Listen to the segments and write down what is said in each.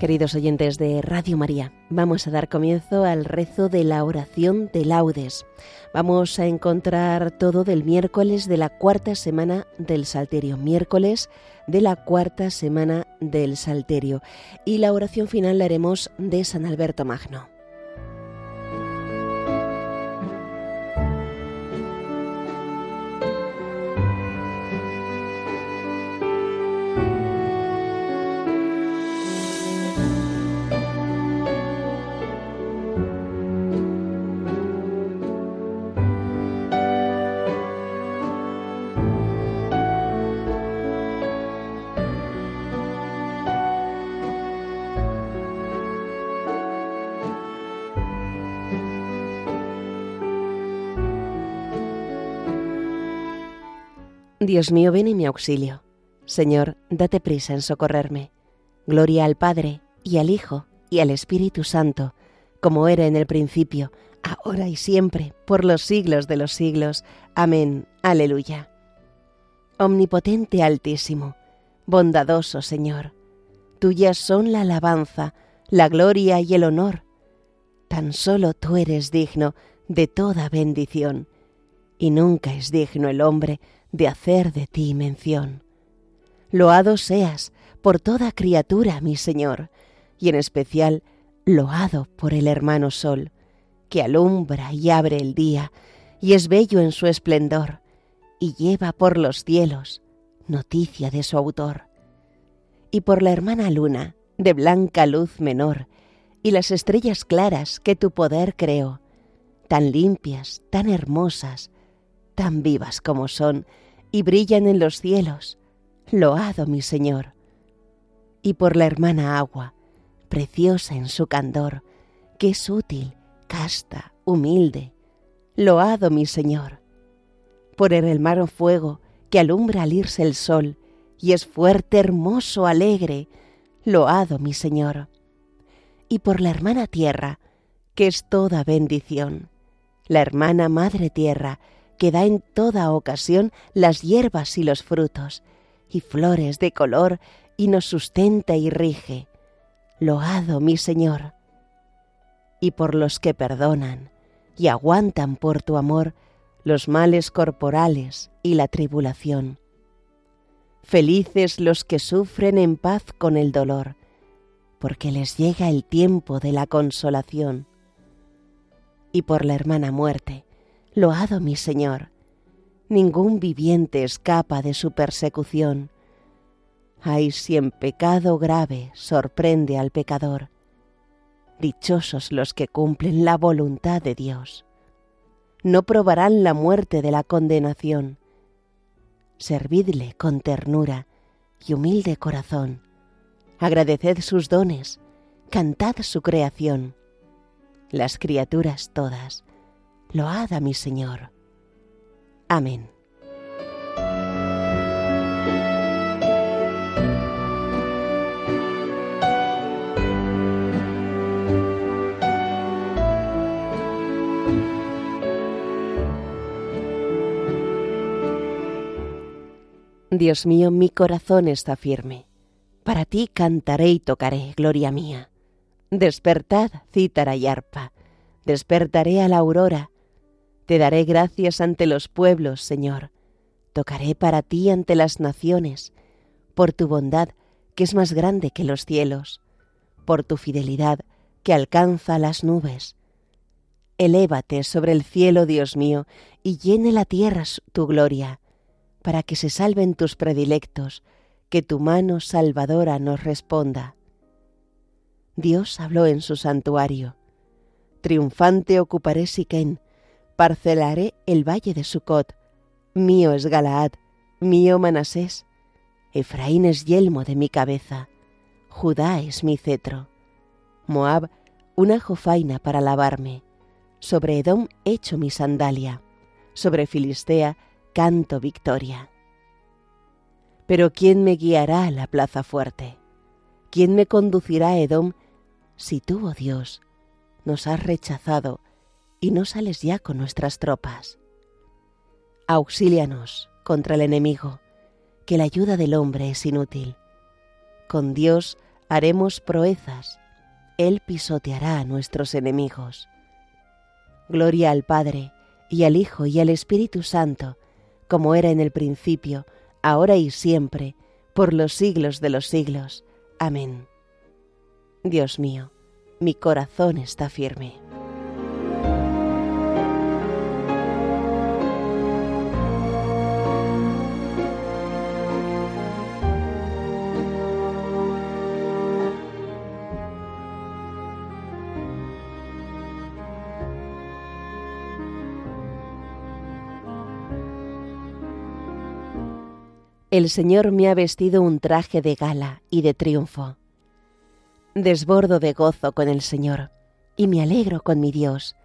Queridos oyentes de Radio María, vamos a dar comienzo al rezo de la oración de laudes. Vamos a encontrar todo del miércoles de la cuarta semana del Salterio, miércoles de la cuarta semana del Salterio. Y la oración final la haremos de San Alberto Magno. Dios mío, ven en mi auxilio. Señor, date prisa en socorrerme. Gloria al Padre, y al Hijo, y al Espíritu Santo, como era en el principio, ahora y siempre, por los siglos de los siglos. Amén. Aleluya. Omnipotente Altísimo, bondadoso Señor, tuyas son la alabanza, la gloria y el honor. Tan solo tú eres digno de toda bendición, y nunca es digno el hombre de hacer de ti mención. Loado seas por toda criatura, mi Señor, y en especial loado por el hermano Sol, que alumbra y abre el día, y es bello en su esplendor, y lleva por los cielos noticia de su autor. Y por la hermana Luna, de blanca luz menor, y las estrellas claras que tu poder creó, tan limpias, tan hermosas, tan vivas como son, y brillan en los cielos. Loado mi Señor. Y por la hermana agua, preciosa en su candor, que es útil, casta, humilde. Loado mi Señor. Por el hermano fuego, que alumbra al irse el sol, y es fuerte, hermoso, alegre. Loado mi Señor. Y por la hermana tierra, que es toda bendición. La hermana madre tierra, que da en toda ocasión las hierbas y los frutos, y flores de color, y nos sustenta y rige. Loado mi Señor. Y por los que perdonan y aguantan por tu amor los males corporales y la tribulación. Felices los que sufren en paz con el dolor, porque les llega el tiempo de la consolación. Y por la hermana muerte, Loado mi Señor. Ningún viviente escapa de su persecución. Ay, si en pecado grave sorprende al pecador. Dichosos los que cumplen la voluntad de Dios. No probarán la muerte de la condenación. Servidle con ternura y humilde corazón. Agradeced sus dones, cantad su creación. Las criaturas todas Load a mi Señor. Amén. Dios mío, mi corazón está firme. Para ti cantaré y tocaré, gloria mía. Despertad, cítara y arpa. Despertaré a la aurora te daré gracias ante los pueblos, Señor. Tocaré para ti ante las naciones, por tu bondad, que es más grande que los cielos, por tu fidelidad, que alcanza las nubes. Elévate sobre el cielo, Dios mío, y llene la tierra tu gloria, para que se salven tus predilectos, que tu mano salvadora nos responda. Dios habló en su santuario. Triunfante ocuparé Siquén, parcelaré el valle de Sucot. Mío es Galaad, mío Manasés. Efraín es yelmo de mi cabeza, Judá es mi cetro. Moab, una jofaina para lavarme. Sobre Edom echo mi sandalia, sobre Filistea canto victoria. Pero ¿quién me guiará a la plaza fuerte? ¿Quién me conducirá a Edom si tú, oh Dios, nos has rechazado y no sales ya con nuestras tropas. Auxílianos contra el enemigo, que la ayuda del hombre es inútil. Con Dios Haremos proezas, Él pisoteará a nuestros enemigos. Gloria al Padre, y al Hijo, y al Espíritu Santo, como era en el principio, ahora y siempre, por los siglos de los siglos. Amén. Dios mío, mi corazón está firme. El Señor me ha vestido un traje de gala y de triunfo. Desbordo de gozo con el Señor y me alegro con mi Dios,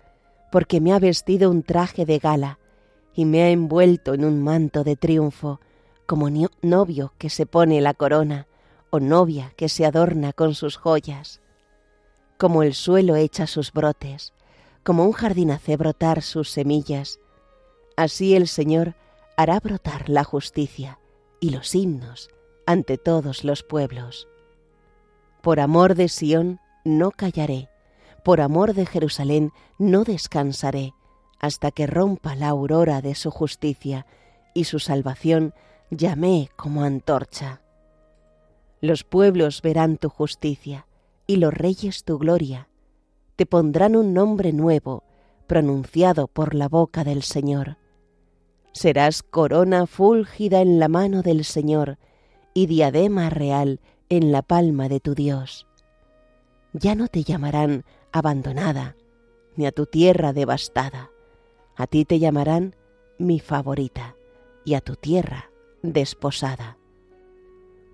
porque me ha vestido un traje de gala y me ha envuelto en un manto de triunfo, como novio que se pone la corona o novia que se adorna con sus joyas. Como el suelo echa sus brotes, como un jardín hace brotar sus semillas, así el Señor hará brotar la justicia y los himnos ante todos los pueblos. Por amor de Sión no callaré, por amor de Jerusalén no descansaré, hasta que rompa la aurora de su justicia y su salvación llamé como antorcha. Los pueblos verán tu justicia y los reyes tu gloria. Te pondrán un nombre nuevo, pronunciado por la boca del Señor serás corona fúlgida en la mano del Señor y diadema real en la palma de tu Dios. Ya no te llamarán abandonada, ni a tu tierra devastada. A ti te llamarán mi favorita, y a tu tierra desposada.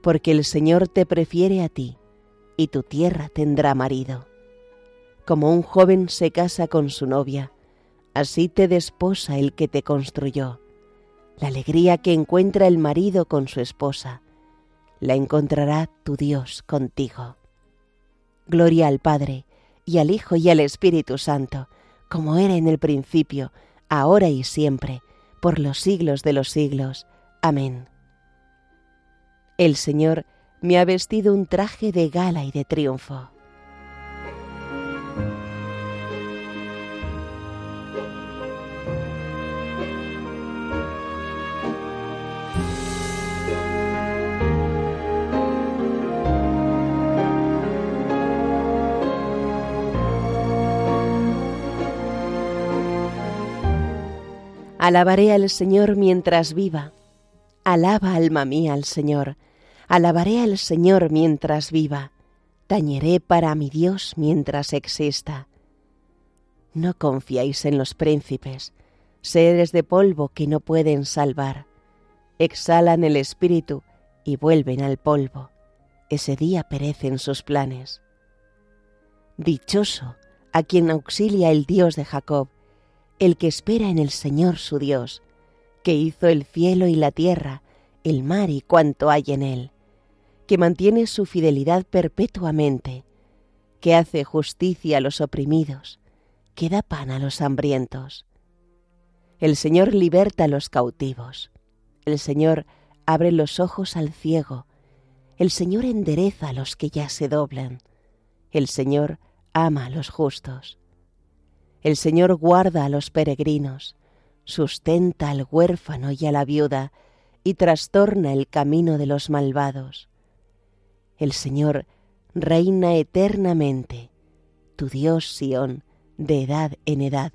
Porque el Señor te prefiere a ti, y tu tierra tendrá marido. Como un joven se casa con su novia, así te desposa el que te construyó la alegría que encuentra el marido con su esposa, la encontrará tu Dios contigo. Gloria al Padre, y al Hijo, y al Espíritu Santo, como era en el principio, ahora y siempre, por los siglos de los siglos. Amén. El Señor me ha vestido un traje de gala y de triunfo. Alabaré al Señor mientras viva. Alaba alma mía al Señor. Alabaré al Señor mientras viva. Tañeré para mi Dios mientras exista. No confiáis en los príncipes, seres de polvo que no pueden salvar. Exhalan el espíritu y vuelven al polvo. Ese día perecen sus planes. Dichoso a quien auxilia el Dios de Jacob, el que espera en el Señor su Dios, que hizo el cielo y la tierra, el mar y cuanto hay en él, que mantiene su fidelidad perpetuamente, que hace justicia a los oprimidos, que da pan a los hambrientos. El Señor liberta a los cautivos, el Señor abre los ojos al ciego, el Señor endereza a los que ya se doblan, el Señor ama a los justos. El Señor guarda a los peregrinos, sustenta al huérfano y a la viuda, y trastorna el camino de los malvados. El Señor reina eternamente, tu Dios Sión, de edad en edad.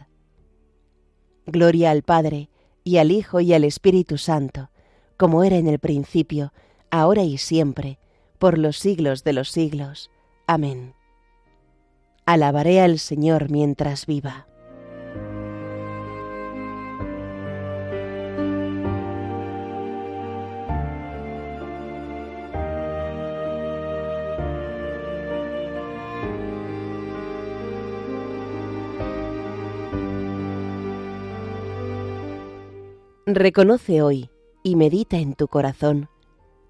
Gloria al Padre, y al Hijo, y al Espíritu Santo, como era en el principio, ahora y siempre, por los siglos de los siglos. Amén. Alabaré al Señor mientras viva. Reconoce hoy y medita en tu corazón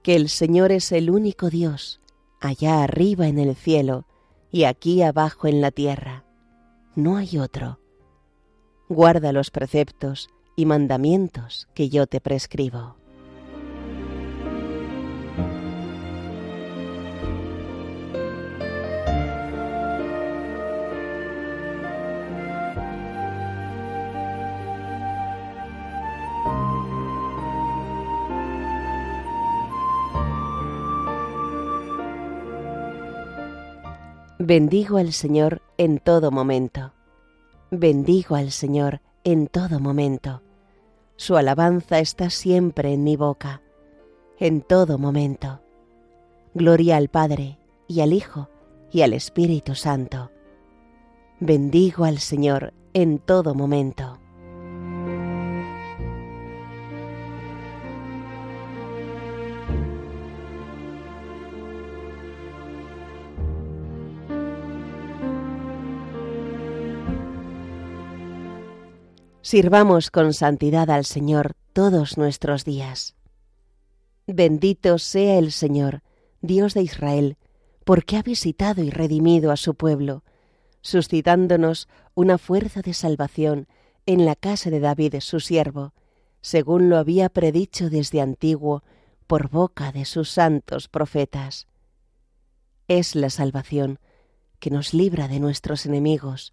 que el Señor es el único Dios, allá arriba en el cielo, y aquí abajo en la tierra. No hay otro. Guarda los preceptos y mandamientos que yo te prescribo. Bendigo al Señor en todo momento. Bendigo al Señor en todo momento. Su alabanza está siempre en mi boca, en todo momento. Gloria al Padre, y al Hijo, y al Espíritu Santo. Bendigo al Señor en todo momento. Sirvamos con santidad al Señor todos nuestros días. Bendito sea el Señor, Dios de Israel, porque ha visitado y redimido a su pueblo, suscitándonos una fuerza de salvación en la casa de David su siervo, según lo había predicho desde antiguo por boca de sus santos profetas. Es la salvación que nos libra de nuestros enemigos,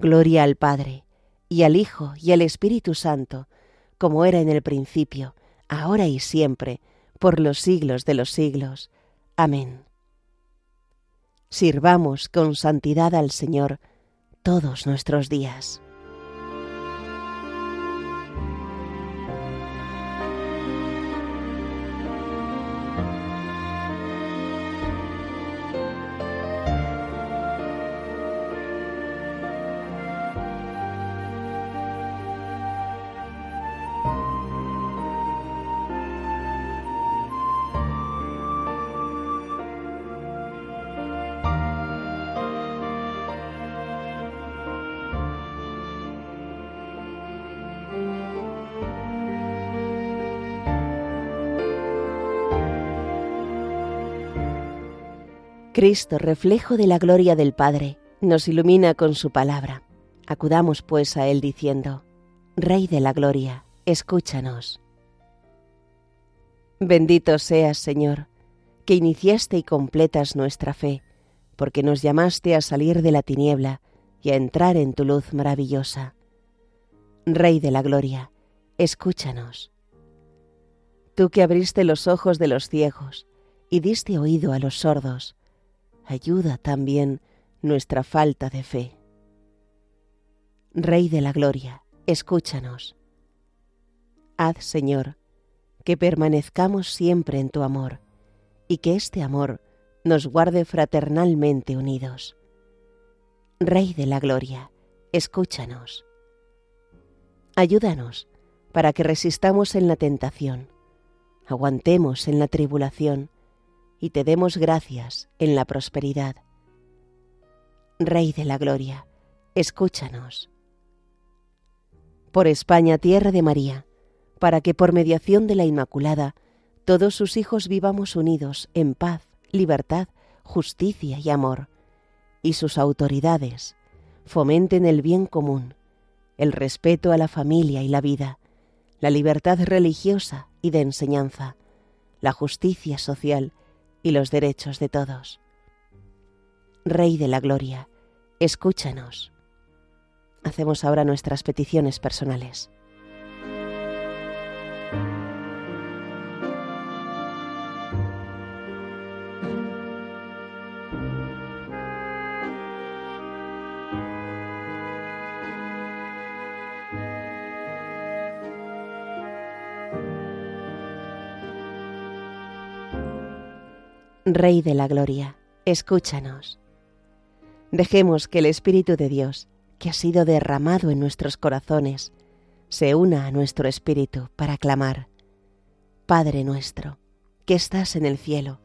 Gloria al Padre, y al Hijo, y al Espíritu Santo, como era en el principio, ahora y siempre, por los siglos de los siglos. Amén. Sirvamos con santidad al Señor todos nuestros días. Cristo, reflejo de la gloria del Padre, nos ilumina con su palabra. Acudamos pues a Él diciendo, Rey de la Gloria, escúchanos. Bendito seas, Señor, que iniciaste y completas nuestra fe, porque nos llamaste a salir de la tiniebla y a entrar en tu luz maravillosa. Rey de la Gloria, escúchanos. Tú que abriste los ojos de los ciegos y diste oído a los sordos, ayuda también nuestra falta de fe. Rey de la Gloria, escúchanos. Haz, Señor, que permanezcamos siempre en tu amor, y que este amor nos guarde fraternalmente unidos. Rey de la Gloria, escúchanos. Ayúdanos para que resistamos en la tentación, aguantemos en la tribulación, y te demos gracias en la prosperidad. Rey de la Gloria, escúchanos. Por España, tierra de María, para que por mediación de la Inmaculada todos sus hijos vivamos unidos en paz, libertad, justicia y amor, y sus autoridades fomenten el bien común, el respeto a la familia y la vida, la libertad religiosa y de enseñanza, la justicia social y los derechos de todos. Rey de la Gloria, escúchanos. Hacemos ahora nuestras peticiones personales. Rey de la Gloria, escúchanos. Dejemos que el Espíritu de Dios, que ha sido derramado en nuestros corazones, se una a nuestro espíritu para clamar, Padre nuestro, que estás en el cielo,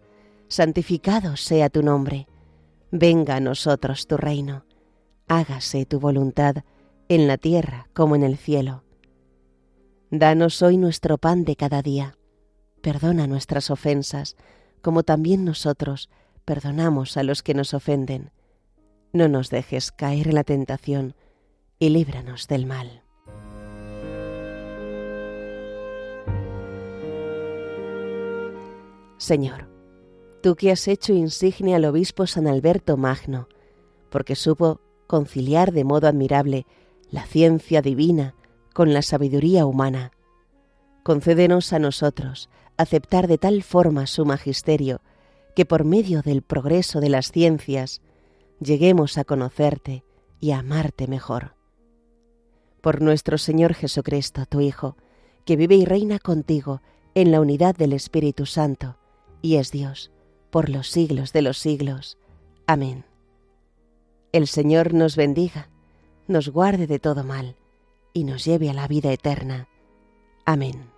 santificado sea tu nombre, venga a nosotros tu reino, hágase tu voluntad en la tierra como en el cielo. Danos hoy nuestro pan de cada día, perdona nuestras ofensas, como también nosotros perdonamos a los que nos ofenden. No nos dejes caer en la tentación y líbranos del mal. Señor, tú que has hecho insignia al obispo San Alberto Magno, porque supo conciliar de modo admirable la ciencia divina con la sabiduría humana, concédenos a nosotros aceptar de tal forma su magisterio que por medio del progreso de las ciencias lleguemos a conocerte y a amarte mejor. Por nuestro Señor Jesucristo, tu Hijo, que vive y reina contigo en la unidad del Espíritu Santo, y es Dios por los siglos de los siglos. Amén. El Señor nos bendiga, nos guarde de todo mal, y nos lleve a la vida eterna. Amén.